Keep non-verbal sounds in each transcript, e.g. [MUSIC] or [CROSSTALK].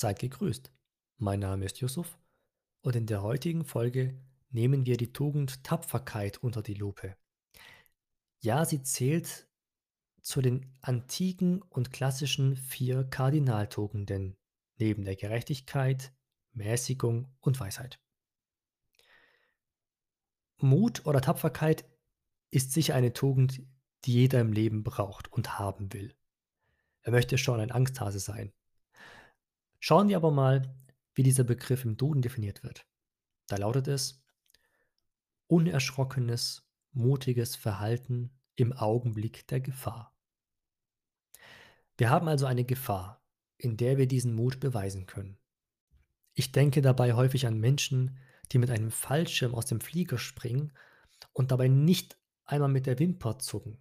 Seid gegrüßt. Mein Name ist Yusuf und in der heutigen Folge nehmen wir die Tugend Tapferkeit unter die Lupe. Ja, sie zählt zu den antiken und klassischen vier Kardinaltugenden neben der Gerechtigkeit, Mäßigung und Weisheit. Mut oder Tapferkeit ist sicher eine Tugend, die jeder im Leben braucht und haben will. Er möchte schon ein Angsthase sein. Schauen wir aber mal, wie dieser Begriff im Duden definiert wird. Da lautet es unerschrockenes, mutiges Verhalten im Augenblick der Gefahr. Wir haben also eine Gefahr, in der wir diesen Mut beweisen können. Ich denke dabei häufig an Menschen, die mit einem Fallschirm aus dem Flieger springen und dabei nicht einmal mit der Wimper zucken.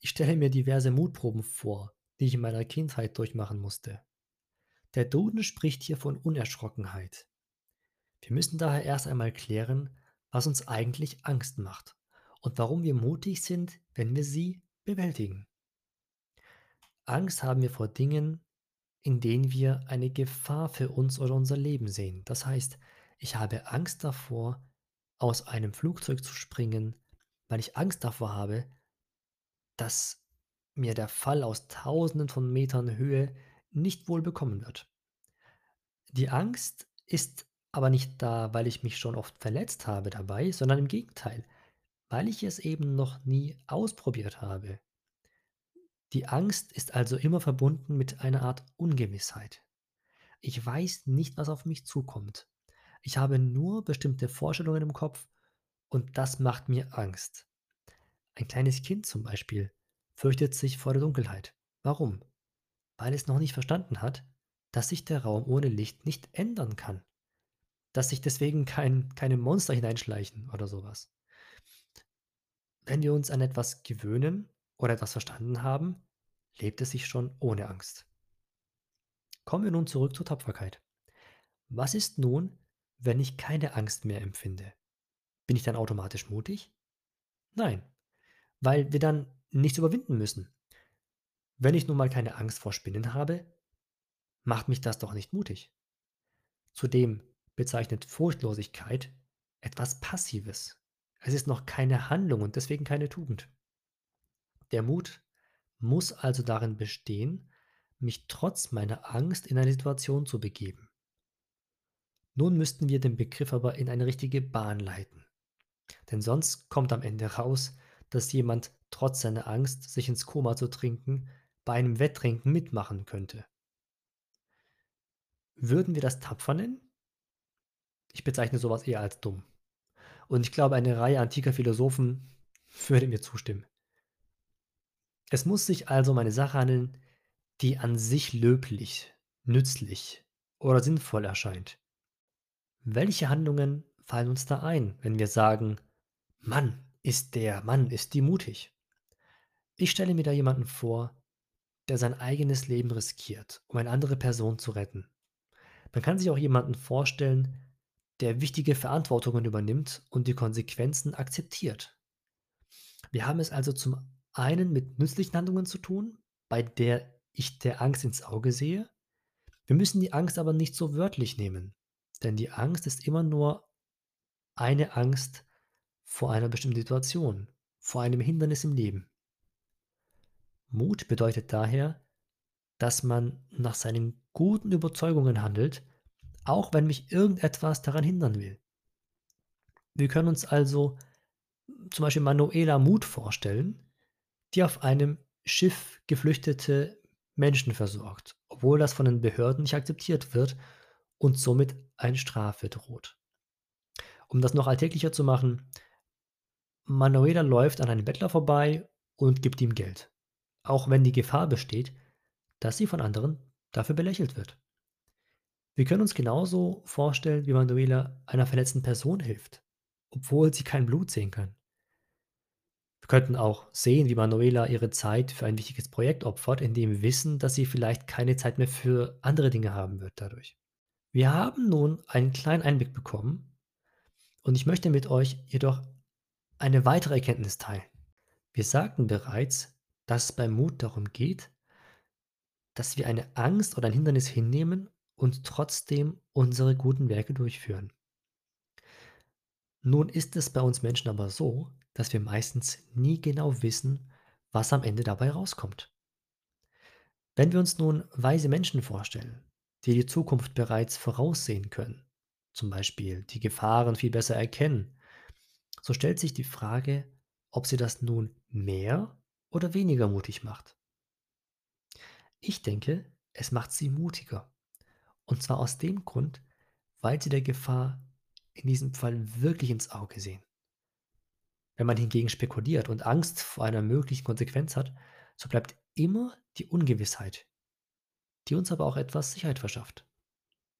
Ich stelle mir diverse Mutproben vor, die ich in meiner Kindheit durchmachen musste. Der Duden spricht hier von Unerschrockenheit. Wir müssen daher erst einmal klären, was uns eigentlich Angst macht und warum wir mutig sind, wenn wir sie bewältigen. Angst haben wir vor Dingen, in denen wir eine Gefahr für uns oder unser Leben sehen. Das heißt, ich habe Angst davor, aus einem Flugzeug zu springen, weil ich Angst davor habe, dass mir der Fall aus Tausenden von Metern Höhe nicht wohl bekommen wird. Die Angst ist aber nicht da, weil ich mich schon oft verletzt habe dabei, sondern im Gegenteil, weil ich es eben noch nie ausprobiert habe. Die Angst ist also immer verbunden mit einer Art Ungewissheit. Ich weiß nicht, was auf mich zukommt. Ich habe nur bestimmte Vorstellungen im Kopf und das macht mir Angst. Ein kleines Kind zum Beispiel fürchtet sich vor der Dunkelheit. Warum? Weil es noch nicht verstanden hat, dass sich der Raum ohne Licht nicht ändern kann. Dass sich deswegen kein, keine Monster hineinschleichen oder sowas. Wenn wir uns an etwas gewöhnen oder etwas verstanden haben, lebt es sich schon ohne Angst. Kommen wir nun zurück zur Tapferkeit. Was ist nun, wenn ich keine Angst mehr empfinde? Bin ich dann automatisch mutig? Nein, weil wir dann nichts überwinden müssen. Wenn ich nun mal keine Angst vor Spinnen habe, macht mich das doch nicht mutig. Zudem bezeichnet Furchtlosigkeit etwas Passives. Es ist noch keine Handlung und deswegen keine Tugend. Der Mut muss also darin bestehen, mich trotz meiner Angst in eine Situation zu begeben. Nun müssten wir den Begriff aber in eine richtige Bahn leiten. Denn sonst kommt am Ende raus, dass jemand trotz seiner Angst, sich ins Koma zu trinken, bei einem Wetttrinken mitmachen könnte. Würden wir das tapfer nennen? Ich bezeichne sowas eher als dumm. Und ich glaube, eine Reihe antiker Philosophen [LAUGHS] würde mir zustimmen. Es muss sich also um eine Sache handeln, die an sich löblich, nützlich oder sinnvoll erscheint. Welche Handlungen fallen uns da ein, wenn wir sagen, Mann ist der, Mann ist die mutig? Ich stelle mir da jemanden vor, der sein eigenes Leben riskiert, um eine andere Person zu retten. Man kann sich auch jemanden vorstellen, der wichtige Verantwortungen übernimmt und die Konsequenzen akzeptiert. Wir haben es also zum einen mit nützlichen Handlungen zu tun, bei der ich der Angst ins Auge sehe. Wir müssen die Angst aber nicht so wörtlich nehmen, denn die Angst ist immer nur eine Angst vor einer bestimmten Situation, vor einem Hindernis im Leben. Mut bedeutet daher, dass man nach seinen guten Überzeugungen handelt, auch wenn mich irgendetwas daran hindern will. Wir können uns also zum Beispiel Manuela Mut vorstellen, die auf einem Schiff geflüchtete Menschen versorgt, obwohl das von den Behörden nicht akzeptiert wird und somit eine Strafe droht. Um das noch alltäglicher zu machen, Manuela läuft an einem Bettler vorbei und gibt ihm Geld, auch wenn die Gefahr besteht, dass sie von anderen dafür belächelt wird. Wir können uns genauso vorstellen, wie Manuela einer verletzten Person hilft, obwohl sie kein Blut sehen kann. Wir könnten auch sehen, wie Manuela ihre Zeit für ein wichtiges Projekt opfert, indem wir wissen, dass sie vielleicht keine Zeit mehr für andere Dinge haben wird dadurch. Wir haben nun einen kleinen Einblick bekommen und ich möchte mit euch jedoch eine weitere Erkenntnis teilen. Wir sagten bereits, dass es beim Mut darum geht, dass wir eine Angst oder ein Hindernis hinnehmen und trotzdem unsere guten Werke durchführen. Nun ist es bei uns Menschen aber so, dass wir meistens nie genau wissen, was am Ende dabei rauskommt. Wenn wir uns nun weise Menschen vorstellen, die die Zukunft bereits voraussehen können, zum Beispiel die Gefahren viel besser erkennen, so stellt sich die Frage, ob sie das nun mehr oder weniger mutig macht. Ich denke, es macht sie mutiger. Und zwar aus dem Grund, weil sie der Gefahr in diesem Fall wirklich ins Auge sehen. Wenn man hingegen spekuliert und Angst vor einer möglichen Konsequenz hat, so bleibt immer die Ungewissheit, die uns aber auch etwas Sicherheit verschafft.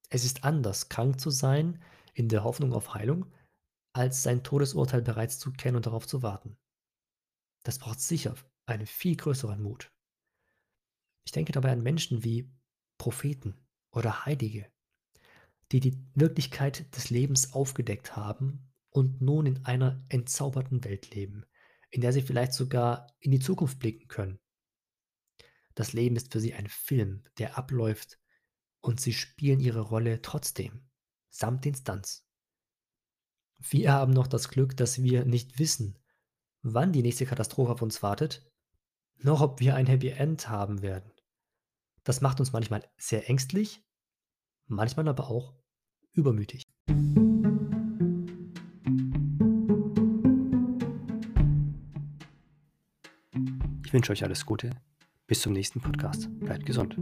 Es ist anders, krank zu sein in der Hoffnung auf Heilung, als sein Todesurteil bereits zu kennen und darauf zu warten. Das braucht sicher einen viel größeren Mut. Ich denke dabei an Menschen wie Propheten oder Heilige, die die Wirklichkeit des Lebens aufgedeckt haben und nun in einer entzauberten Welt leben, in der sie vielleicht sogar in die Zukunft blicken können. Das Leben ist für sie ein Film, der abläuft und sie spielen ihre Rolle trotzdem, samt Instanz. Wir haben noch das Glück, dass wir nicht wissen, wann die nächste Katastrophe auf uns wartet, noch ob wir ein Happy End haben werden. Das macht uns manchmal sehr ängstlich, manchmal aber auch übermütig. Ich wünsche euch alles Gute. Bis zum nächsten Podcast. Bleibt gesund.